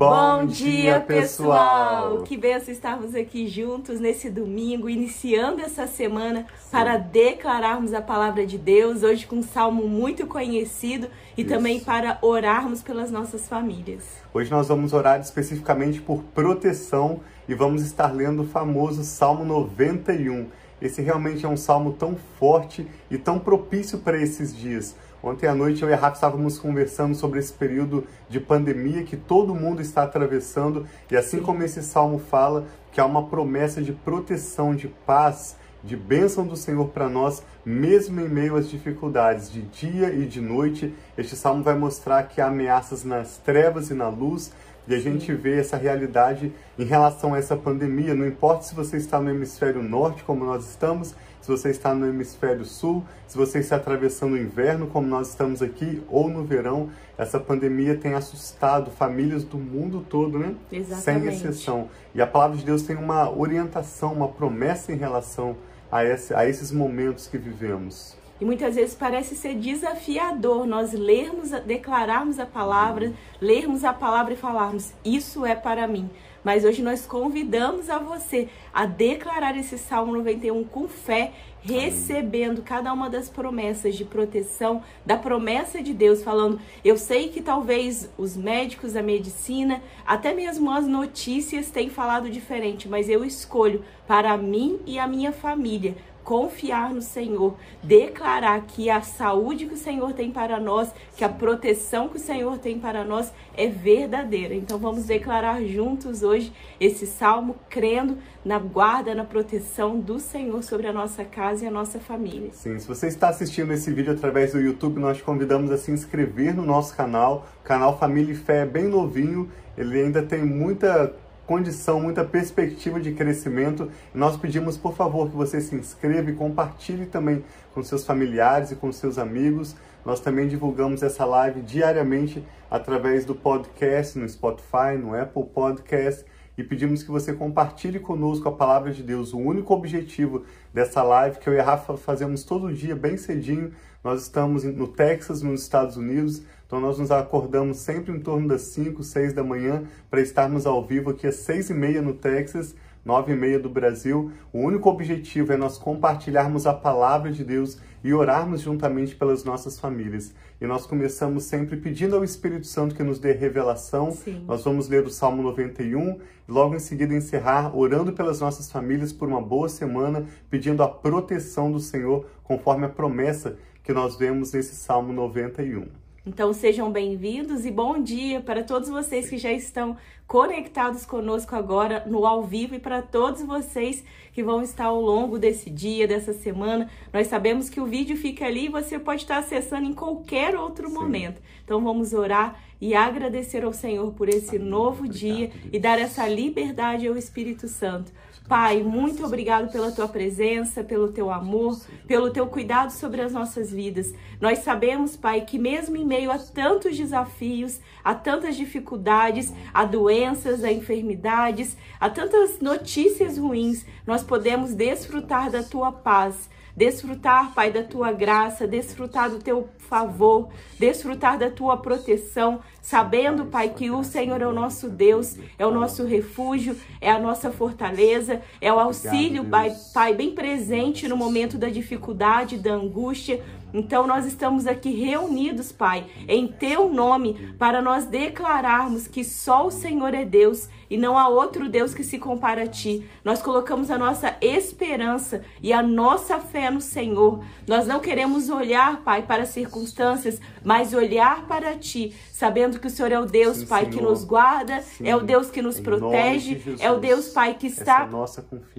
Bom, dia, pessoal! Que benção estarmos aqui juntos nesse domingo, iniciando essa semana Sim. para declararmos a palavra de Deus, hoje com um salmo muito conhecido e Isso. também para orarmos pelas nossas famílias. Hoje nós vamos orar especificamente por proteção e vamos estar lendo o famoso Salmo 91. Esse realmente é um salmo tão forte e tão propício para esses dias Ontem à noite eu e a Rafa estávamos conversando sobre esse período de pandemia que todo mundo está atravessando e assim Sim. como esse salmo fala que há uma promessa de proteção, de paz, de bênção do Senhor para nós, mesmo em meio às dificuldades de dia e de noite. Este salmo vai mostrar que há ameaças nas trevas e na luz, e a gente vê essa realidade em relação a essa pandemia. Não importa se você está no hemisfério norte, como nós estamos, você está no hemisfério sul, se você está atravessando o inverno, como nós estamos aqui, ou no verão, essa pandemia tem assustado famílias do mundo todo, né? Exatamente. Sem exceção. E a palavra de Deus tem uma orientação, uma promessa em relação a, esse, a esses momentos que vivemos. E muitas vezes parece ser desafiador nós lermos, declararmos a palavra, lermos a palavra e falarmos: Isso é para mim. Mas hoje nós convidamos a você a declarar esse Salmo 91 com fé, recebendo cada uma das promessas de proteção, da promessa de Deus, falando: eu sei que talvez os médicos, a medicina, até mesmo as notícias têm falado diferente, mas eu escolho para mim e a minha família confiar no Senhor, declarar que a saúde que o Senhor tem para nós, que a proteção que o Senhor tem para nós é verdadeira. Então vamos declarar juntos hoje esse salmo, crendo na guarda, na proteção do Senhor sobre a nossa casa e a nossa família. Sim, se você está assistindo esse vídeo através do YouTube, nós te convidamos a se inscrever no nosso canal. Canal Família e Fé é bem novinho, ele ainda tem muita condição, muita perspectiva de crescimento. Nós pedimos, por favor, que você se inscreva e compartilhe também com seus familiares e com seus amigos. Nós também divulgamos essa live diariamente através do podcast no Spotify, no Apple Podcast e pedimos que você compartilhe conosco a palavra de Deus. O único objetivo dessa live que eu e a Rafa fazemos todo dia, bem cedinho, nós estamos no Texas, nos Estados Unidos, então nós nos acordamos sempre em torno das 5, 6 da manhã para estarmos ao vivo aqui às 6 e meia no Texas, 9 e meia do Brasil. O único objetivo é nós compartilharmos a palavra de Deus e orarmos juntamente pelas nossas famílias. E nós começamos sempre pedindo ao Espírito Santo que nos dê revelação. Sim. Nós vamos ler o Salmo 91 e logo em seguida encerrar orando pelas nossas famílias por uma boa semana, pedindo a proteção do Senhor conforme a promessa que nós vemos nesse Salmo 91. Então sejam bem-vindos e bom dia para todos vocês que já estão conectados conosco agora no ao vivo e para todos vocês que vão estar ao longo desse dia, dessa semana. Nós sabemos que o vídeo fica ali e você pode estar acessando em qualquer outro Sim. momento. Então vamos orar e agradecer ao Senhor por esse Amém. novo Obrigado, dia Deus. e dar essa liberdade ao Espírito Santo Pai, muito obrigado pela tua presença, pelo teu amor, pelo teu cuidado sobre as nossas vidas. Nós sabemos, Pai, que mesmo em meio a tantos desafios, a tantas dificuldades, a doenças, a enfermidades, a tantas notícias ruins, nós podemos desfrutar da tua paz desfrutar, Pai, da tua graça, desfrutar do teu favor, desfrutar da tua proteção, sabendo, Pai, que o Senhor é o nosso Deus, é o nosso refúgio, é a nossa fortaleza, é o auxílio, Pai, Pai bem presente no momento da dificuldade, da angústia. Então nós estamos aqui reunidos, Pai, em teu nome, para nós declararmos que só o Senhor é Deus e não há outro Deus que se compara a ti. Nós colocamos a nossa esperança e a nossa fé no Senhor. Nós não queremos olhar, Pai, para as circunstâncias, mas olhar para ti, sabendo que o Senhor é o Deus, Sim, Pai, Senhor. que nos guarda, Sim. é o Deus que nos em protege, é o Deus, Pai, que está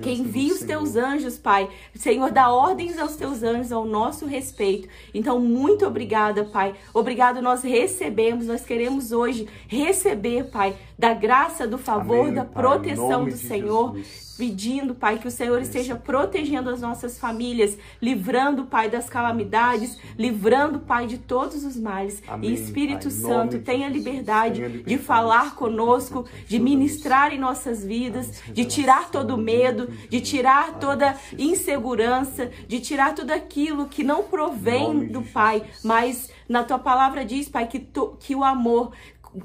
que envia os teus anjos, Pai. Senhor, dá ordens aos teus anjos ao nosso respeito. Então, muito obrigada, Pai. Obrigado, nós recebemos, nós queremos hoje receber, Pai, da graça, do favor, Amém, da proteção do Senhor. Jesus pedindo, Pai, que o Senhor esteja protegendo as nossas famílias, livrando, Pai, das calamidades, livrando, Pai, de todos os males. Amém, e Espírito pai, Santo, tenha liberdade, tenha liberdade de falar conosco, de ministrar em nossas vidas, de tirar todo medo, de tirar toda insegurança, de tirar tudo aquilo que não provém do Pai, mas na tua palavra diz, Pai, que, tu, que o amor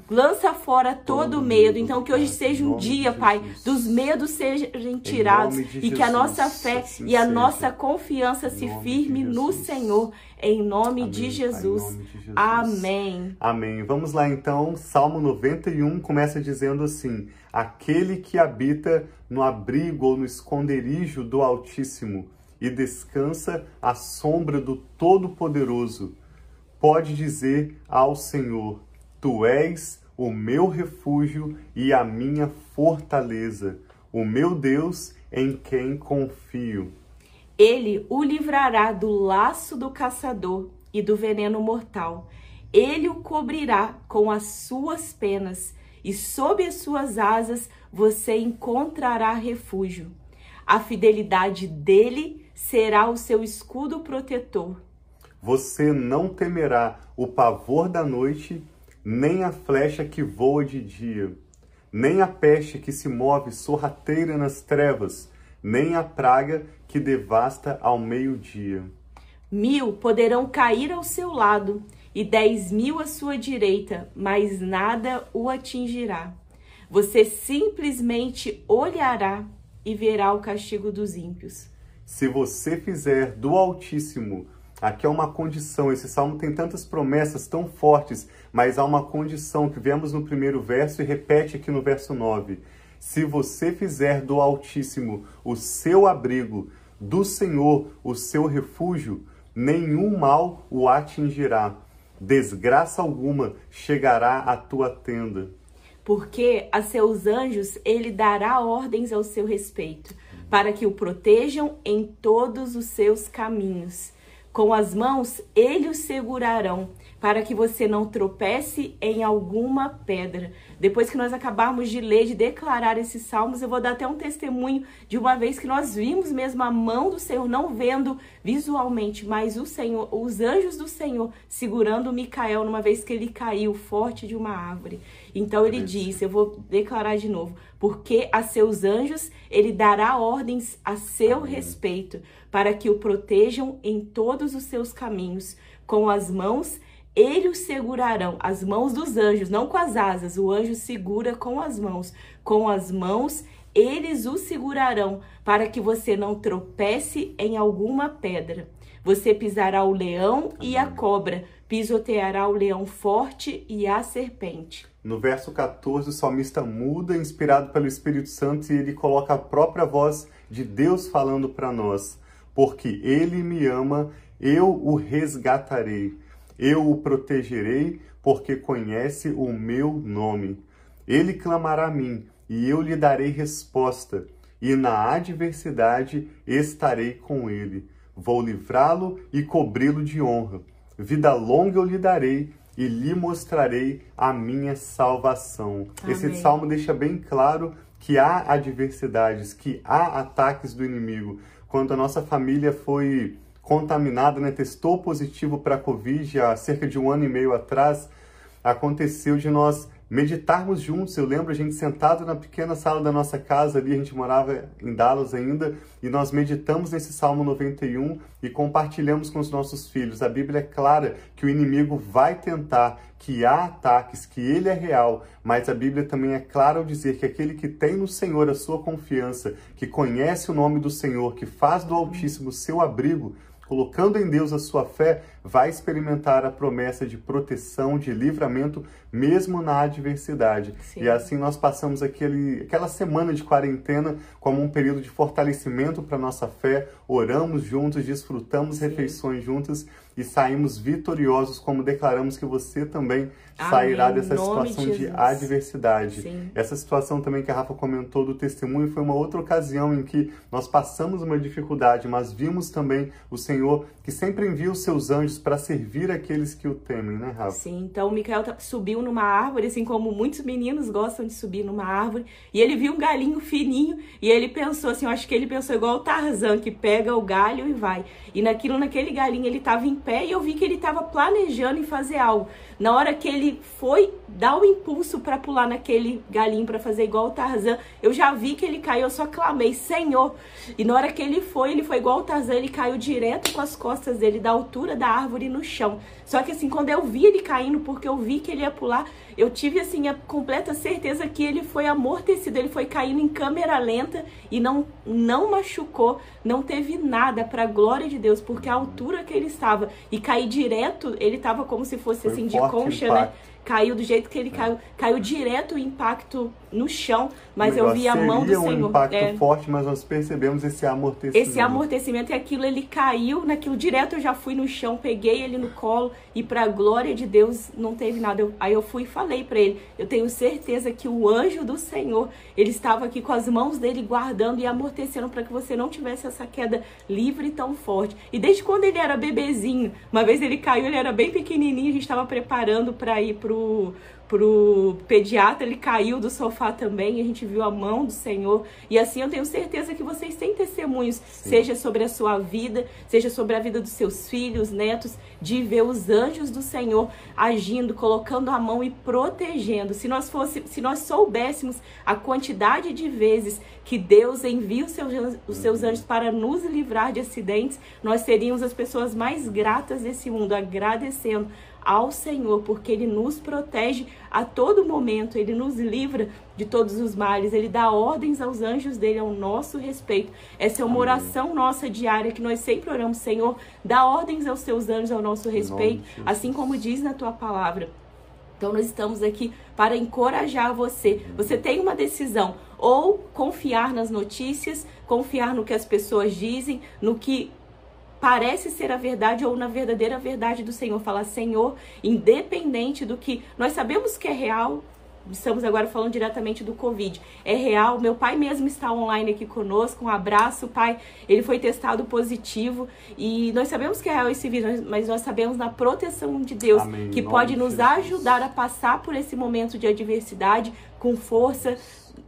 lança fora todo, todo medo. Então, que hoje seja um dia, Pai, dos medos sejam tirados e que a nossa fé e a nossa confiança se firme no Senhor. Em nome, Amém, de Jesus. Pai, nome de Jesus. Amém. Amém. Vamos lá então, Salmo 91 começa dizendo assim: Aquele que habita no abrigo ou no esconderijo do Altíssimo e descansa à sombra do Todo-Poderoso, pode dizer ao Senhor: Tu és o meu refúgio e a minha fortaleza, o meu Deus em quem confio. Ele o livrará do laço do caçador e do veneno mortal. Ele o cobrirá com as suas penas, e sob as suas asas você encontrará refúgio. A fidelidade dele será o seu escudo protetor. Você não temerá o pavor da noite, nem a flecha que voa de dia, nem a peste que se move sorrateira nas trevas, nem a praga que devasta ao meio-dia. Mil poderão cair ao seu lado e dez mil à sua direita, mas nada o atingirá. Você simplesmente olhará e verá o castigo dos ímpios. Se você fizer do Altíssimo Aqui é uma condição, esse salmo tem tantas promessas tão fortes, mas há uma condição que vemos no primeiro verso e repete aqui no verso 9. Se você fizer do Altíssimo o seu abrigo, do Senhor o seu refúgio, nenhum mal o atingirá, desgraça alguma chegará à tua tenda. Porque a seus anjos ele dará ordens ao seu respeito, para que o protejam em todos os seus caminhos. Com as mãos ele o segurarão, para que você não tropece em alguma pedra. Depois que nós acabarmos de ler, de declarar esses salmos, eu vou dar até um testemunho de uma vez que nós vimos mesmo a mão do Senhor, não vendo visualmente, mas o Senhor, os anjos do Senhor segurando Micael numa vez que ele caiu forte de uma árvore. Então ele diz, eu vou declarar de novo, porque a seus anjos ele dará ordens a seu Amém. respeito, para que o protejam em todos os seus caminhos. Com as mãos ele o segurarão, as mãos dos anjos, não com as asas, o anjo segura com as mãos. Com as mãos eles o segurarão, para que você não tropece em alguma pedra. Você pisará o leão e a cobra, pisoteará o leão forte e a serpente. No verso 14, o salmista muda, inspirado pelo Espírito Santo, e ele coloca a própria voz de Deus falando para nós. Porque ele me ama, eu o resgatarei, eu o protegerei, porque conhece o meu nome. Ele clamará a mim, e eu lhe darei resposta, e na adversidade estarei com ele. Vou livrá-lo e cobri-lo de honra. Vida longa eu lhe darei e lhe mostrarei a minha salvação. Amém. Esse salmo deixa bem claro que há adversidades, que há ataques do inimigo. Quando a nossa família foi contaminada, né, testou positivo para a Covid há cerca de um ano e meio atrás, aconteceu de nós meditarmos juntos. Eu lembro a gente sentado na pequena sala da nossa casa ali, a gente morava em Dallas ainda, e nós meditamos nesse Salmo 91 e compartilhamos com os nossos filhos. A Bíblia é clara que o inimigo vai tentar, que há ataques, que ele é real, mas a Bíblia também é clara ao dizer que aquele que tem no Senhor a sua confiança, que conhece o nome do Senhor, que faz do Altíssimo seu abrigo, colocando em Deus a sua fé, vai experimentar a promessa de proteção, de livramento, mesmo na adversidade. Sim. E assim nós passamos aquele, aquela semana de quarentena como um período de fortalecimento para nossa fé, oramos juntos, desfrutamos Sim. refeições juntas e saímos vitoriosos, como declaramos que você também Amém. sairá dessa situação de, de adversidade. Sim. Essa situação também que a Rafa comentou do testemunho foi uma outra ocasião em que nós passamos uma dificuldade, mas vimos também o Senhor que sempre envia os seus anjos para servir aqueles que o temem, né, Rafa? Sim, então o Micael tá, subiu numa árvore, assim como muitos meninos gostam de subir numa árvore, e ele viu um galinho fininho e ele pensou assim, eu acho que ele pensou igual o Tarzan, que pega pega o galho e vai. E naquilo, naquele galinho, ele estava em pé e eu vi que ele estava planejando em fazer algo. Na hora que ele foi dar o impulso para pular naquele galinho para fazer igual o Tarzan, eu já vi que ele caiu, eu só clamei, Senhor. E na hora que ele foi, ele foi igual o Tarzan, ele caiu direto com as costas dele, da altura da árvore no chão. Só que assim, quando eu vi ele caindo, porque eu vi que ele ia pular, eu tive assim a completa certeza que ele foi amortecido, ele foi caindo em câmera lenta e não não machucou, não teve nada para glória de Deus, porque a altura que ele estava e cair direto, ele estava como se fosse foi assim de concha, né? Caiu do jeito que ele caiu, caiu direto o impacto no chão, mas eu vi a mão do Senhor. um impacto é, forte, mas nós percebemos esse amortecimento. Esse amortecimento e aquilo, ele caiu, naquilo direto eu já fui no chão, peguei ele no colo e para a glória de Deus não teve nada. Eu, aí eu fui e falei para ele, eu tenho certeza que o anjo do Senhor, ele estava aqui com as mãos dele guardando e amortecendo para que você não tivesse essa queda livre e tão forte. E desde quando ele era bebezinho, uma vez ele caiu, ele era bem pequenininho, a gente estava preparando para ir pro pro, pro pediatra, ele caiu do sofá também, a gente viu a mão do Senhor. E assim eu tenho certeza que vocês têm testemunhos, Sim. seja sobre a sua vida, seja sobre a vida dos seus filhos, netos, de ver os anjos do Senhor agindo, colocando a mão e protegendo. Se nós fosse, se nós soubéssemos a quantidade de vezes que Deus envia os seus, os seus anjos para nos livrar de acidentes, nós seríamos as pessoas mais gratas desse mundo, agradecendo ao Senhor, porque Ele nos protege a todo momento, Ele nos livra de todos os males, Ele dá ordens aos anjos dele ao nosso respeito. Essa é uma oração nossa diária que nós sempre oramos, Senhor, dá ordens aos seus anjos ao nosso respeito, assim como diz na tua palavra. Então nós estamos aqui para encorajar você. Você tem uma decisão ou confiar nas notícias, confiar no que as pessoas dizem, no que parece ser a verdade ou na verdadeira verdade do Senhor. Falar, Senhor, independente do que nós sabemos que é real, estamos agora falando diretamente do Covid. É real, meu pai mesmo está online aqui conosco. Um abraço, pai. Ele foi testado positivo e nós sabemos que é real esse vírus, mas nós sabemos na proteção de Deus Amém. que pode nos ajudar a passar por esse momento de adversidade com força,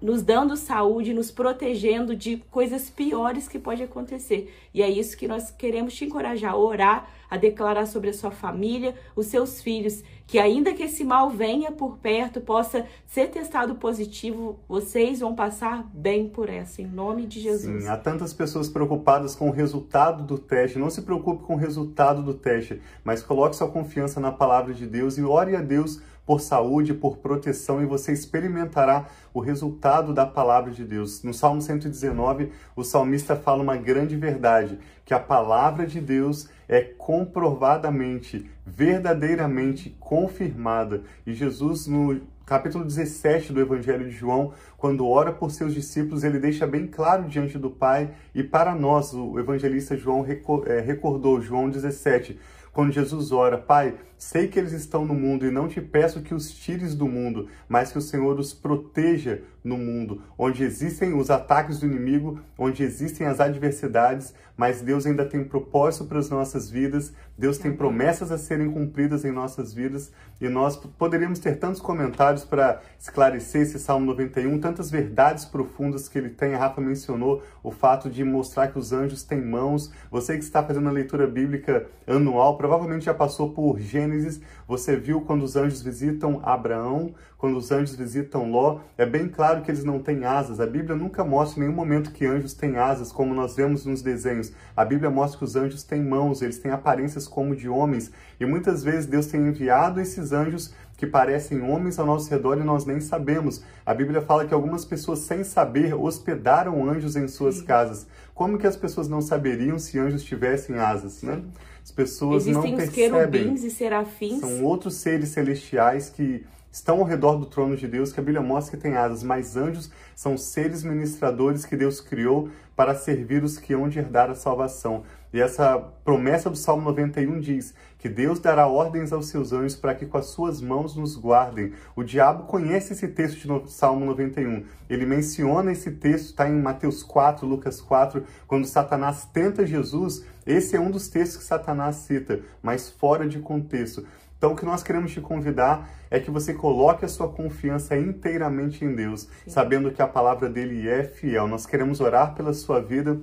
nos dando saúde, nos protegendo de coisas piores que pode acontecer. E é isso que nós queremos te encorajar a orar, a declarar sobre a sua família, os seus filhos, que ainda que esse mal venha por perto, possa ser testado positivo, vocês vão passar bem por essa, em nome de Jesus. Sim, há tantas pessoas preocupadas com o resultado do teste. Não se preocupe com o resultado do teste, mas coloque sua confiança na palavra de Deus e ore a Deus por saúde, por proteção, e você experimentará o resultado da palavra de Deus. No Salmo 119, o salmista fala uma grande verdade, que a palavra de Deus é comprovadamente, verdadeiramente confirmada. E Jesus, no capítulo 17 do Evangelho de João, quando ora por seus discípulos, ele deixa bem claro diante do Pai, e para nós, o evangelista João é, recordou, João 17, quando Jesus ora, Pai, sei que eles estão no mundo e não te peço que os tires do mundo, mas que o Senhor os proteja no mundo, onde existem os ataques do inimigo, onde existem as adversidades, mas Deus ainda tem propósito para as nossas vidas, Deus tem promessas a serem cumpridas em nossas vidas, e nós poderíamos ter tantos comentários para esclarecer esse Salmo 91, tantas verdades profundas que ele tem. A Rafa mencionou o fato de mostrar que os anjos têm mãos. Você que está fazendo a leitura bíblica anual, provavelmente já passou por Gênesis, você viu quando os anjos visitam Abraão, quando os anjos visitam Ló, é bem claro que eles não têm asas. A Bíblia nunca mostra em nenhum momento que anjos têm asas, como nós vemos nos desenhos. A Bíblia mostra que os anjos têm mãos, eles têm aparências como de homens, e muitas vezes Deus tem enviado esses anjos que parecem homens ao nosso redor e nós nem sabemos. A Bíblia fala que algumas pessoas, sem saber, hospedaram anjos em suas Sim. casas. Como que as pessoas não saberiam se anjos tivessem asas, né? As pessoas Existem não percebem. Existem os querubins e serafins. São outros seres celestiais que estão ao redor do trono de Deus, que a Bíblia mostra que tem asas, mas anjos são seres ministradores que Deus criou para servir os que hão de herdar a salvação. E essa promessa do Salmo 91 diz que Deus dará ordens aos seus anjos para que com as suas mãos nos guardem. O diabo conhece esse texto de Salmo 91. Ele menciona esse texto, está em Mateus 4, Lucas 4, quando Satanás tenta Jesus. Esse é um dos textos que Satanás cita, mas fora de contexto. Então, o que nós queremos te convidar é que você coloque a sua confiança inteiramente em Deus, Sim. sabendo que a palavra dele é fiel. Nós queremos orar pela sua vida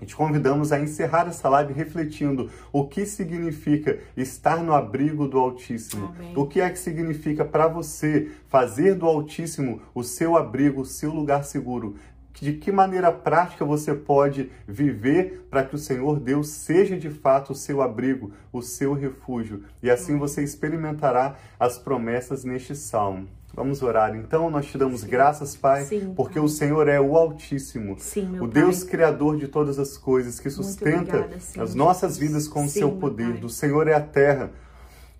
E te convidamos a encerrar essa live refletindo o que significa estar no abrigo do Altíssimo. Amém. O que é que significa para você fazer do Altíssimo o seu abrigo, o seu lugar seguro. De que maneira prática você pode viver para que o Senhor Deus seja de fato o seu abrigo, o seu refúgio. E assim você experimentará as promessas neste salmo. Vamos orar então, nós te damos Sim. graças, Pai, Sim, porque Pai. o Senhor é o Altíssimo, Sim, o Pai. Deus Criador de todas as coisas, que sustenta obrigada, as nossas vidas com o seu poder. Do Senhor é a terra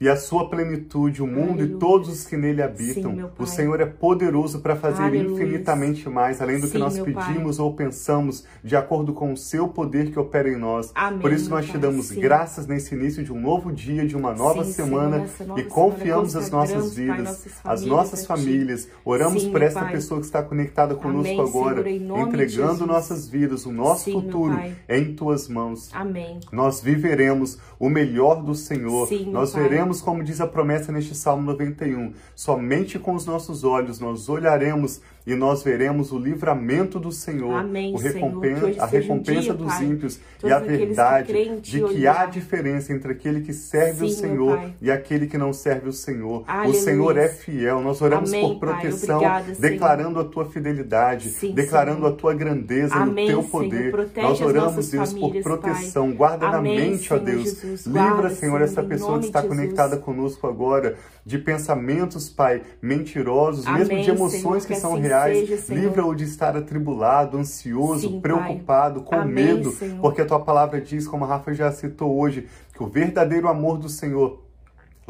e a sua plenitude, o mundo e Aleluia. todos os que nele habitam. Sim, o Senhor é poderoso para fazer Aleluia. infinitamente mais, além do que Sim, nós meu Pai. pedimos ou pensamos, de acordo com o seu poder que opera em nós. Amém, Por isso nós te Pai. damos Sim. graças nesse início de um novo dia, de uma nova semana nova e confiamos as nossas vidas, nossas as nossas famílias. Oramos por essa Pai. pessoa que está conectada conosco Amém, agora, Senhor, entregando nossas vidas, o nosso futuro em tuas mãos. Amém. Nós viveremos o melhor do Senhor. Nós Pai. Veremos, como diz a promessa neste Salmo 91, somente com os nossos olhos nós olharemos e nós veremos o livramento do Senhor, Amém, o Senhor. recompensa, Que hoje a seja um recompensa dia, dos Pai, ímpios e a que verdade Ti de que há diferença entre aquele que serve o Sim, meu Senhor Pai. e aquele que não serve o Senhor. O Aleluia. Senhor é fiel. Nós oramos Amém, por Pai. proteção, Obrigada, Senhor. declarando a tua fidelidade, Sim, declarando Senhor. a tua grandeza Amém, e o teu Senhor. poder. Nós oramos, Deus, famílias, por Pai. proteção. Guarda Amém, na mente, ó Senhor Deus. Jesus. Livra, Guarda, Senhor, Senhor, essa pessoa que está Jesus. conectada conosco agora, de pensamentos, Pai, mentirosos, mesmo Amém, de emoções Senhor, que, são assim reais. Livra-o de estar atribulado, ansioso, Sim, preocupado, com Amém, medo, Senhor. porque a tua palavra diz, como a Rafa já citou hoje, que o verdadeiro amor do Senhor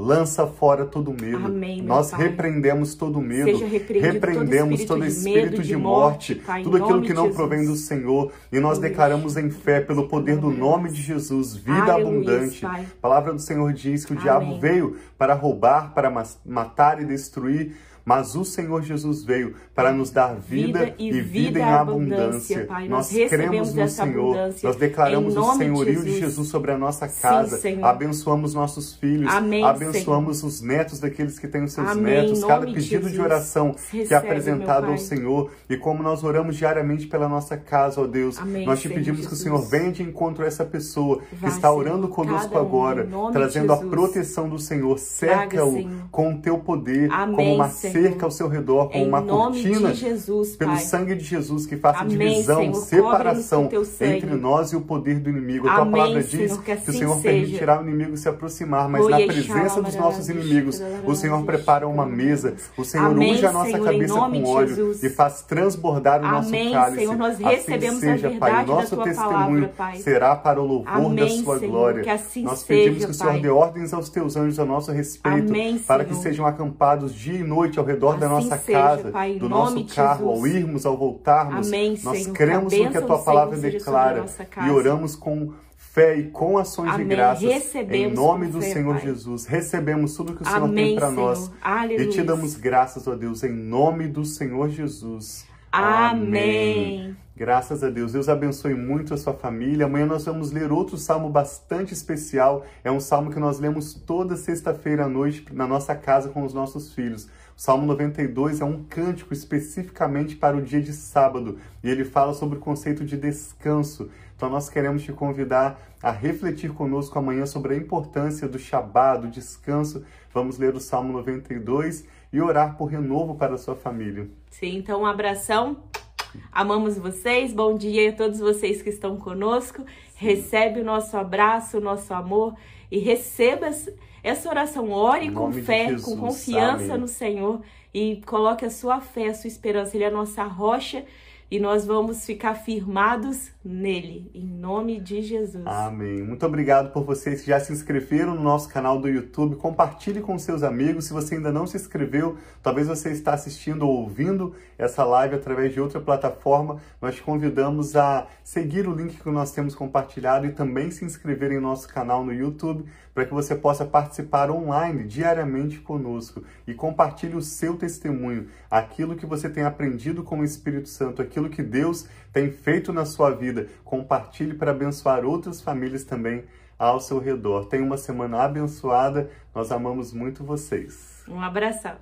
lança fora todo medo. Amém, Nós Pai. repreendemos todo medo. Repreendemos todo todo espírito de espírito medo, de de morte, tudo aquilo que de não provém do Senhor. E nós declaramos em fé, pelo poder do nome de Jesus, vida Aleluia, abundante. Pai. A palavra do Senhor diz que o Amém. diabo veio para roubar, para matar e destruir. Mas o Senhor Jesus veio para nos dar vida, Vida e vida, em abundância. Pai. Nós, Nós cremos no Senhor. Nós declaramos o nome de senhorio de Jesus. Jesus sobre a nossa Sim, casa. Senhor. Abençoamos nossos filhos. Amém, Abençoamos os netos daqueles que têm os seus Amém, netos. Cada de pedido de Jesus. oração que é Recebe, apresentado ao. Senhor. E como nós oramos diariamente pela nossa casa, ó Deus, Amém, nós te Senhor pedimos que o Jesus. Senhor venha de encontro a essa pessoa que está Senhor, orando conosco um, agora, trazendo de a Jesus. proteção do Senhor. Cerca-o Senhor. com o teu poder, Amém, como uma Senhor. Cerca ao seu redor, como Em uma cortina Jesus, pelo Pai. sangue de Jesus, que faça Amém, divisão, Senhor. separação com entre nós e o poder do inimigo. A tua Amém, palavra diz Senhor, que o assim Senhor seja. permitirá o inimigo se aproximar, mas Oi, na presença dos nossos inimigos, o Senhor prepara uma mesa, o Senhor Amém, unge a nossa Senhor, cabeça com óleo e faz transbordar o nosso cálice. Senhor, nós assim recebemos a seja, Pai. nosso testemunho palavra, Pai. será para o louvor da sua glória. que assim nós seja, pedimos que o Senhor Pai. dê ordens aos teus anjos a nosso respeito, para que sejam acampados dia e noite ao redor da Assim nossa seja, casa, Pai, do nosso carro, ao irmos, ao voltarmos. Amém, nós Senhor. cremos no que a tua palavra Senhor declara e oramos com fé e com ações Amém. de graças. Recebemos em nome do fé, Senhor Pai. Jesus, recebemos tudo que o Senhor Amém, tem para nós. Aleluia. E te damos graças, ó Deus, em nome do Senhor Jesus. Amém. Graças a Deus. Deus abençoe muito a sua família. Amanhã nós vamos ler outro salmo bastante especial. É um salmo que nós lemos toda sexta-feira à noite na nossa casa com os nossos filhos. Salmo 92 é um cântico especificamente para o dia de sábado e ele fala sobre o conceito de descanso. Então nós queremos te convidar a refletir conosco amanhã sobre a importância do Shabá, do descanso. Vamos ler o Salmo 92 e orar por renovo para a sua família. Sim, então um abração. Amamos vocês. Bom dia a todos vocês que estão conosco. Recebe o nosso abraço, o nosso amor e receba essa oração. Ore com fé, Jesus. com confiança Amém. no Senhor e coloque a sua fé, a sua esperança. Ele é a nossa rocha e nós vamos ficar firmados nele, em nome de Jesus. Amém. Muito obrigado por vocês que já se inscreveram no nosso canal do YouTube. Compartilhe com seus amigos. Se você ainda não se inscreveu, talvez você está assistindo ou ouvindo essa live através de outra plataforma. Nós te convidamos a seguir o link que nós temos compartilhado e também se inscrever em nosso canal no YouTube para que você possa participar online diariamente conosco e compartilhe o seu testemunho, aquilo que você tem aprendido com o Espírito Santo, aquilo que Deus tem feito na sua vida. Compartilhe para abençoar outras famílias também ao seu redor. Tenha uma semana abençoada. Nós amamos muito vocês. Um abração.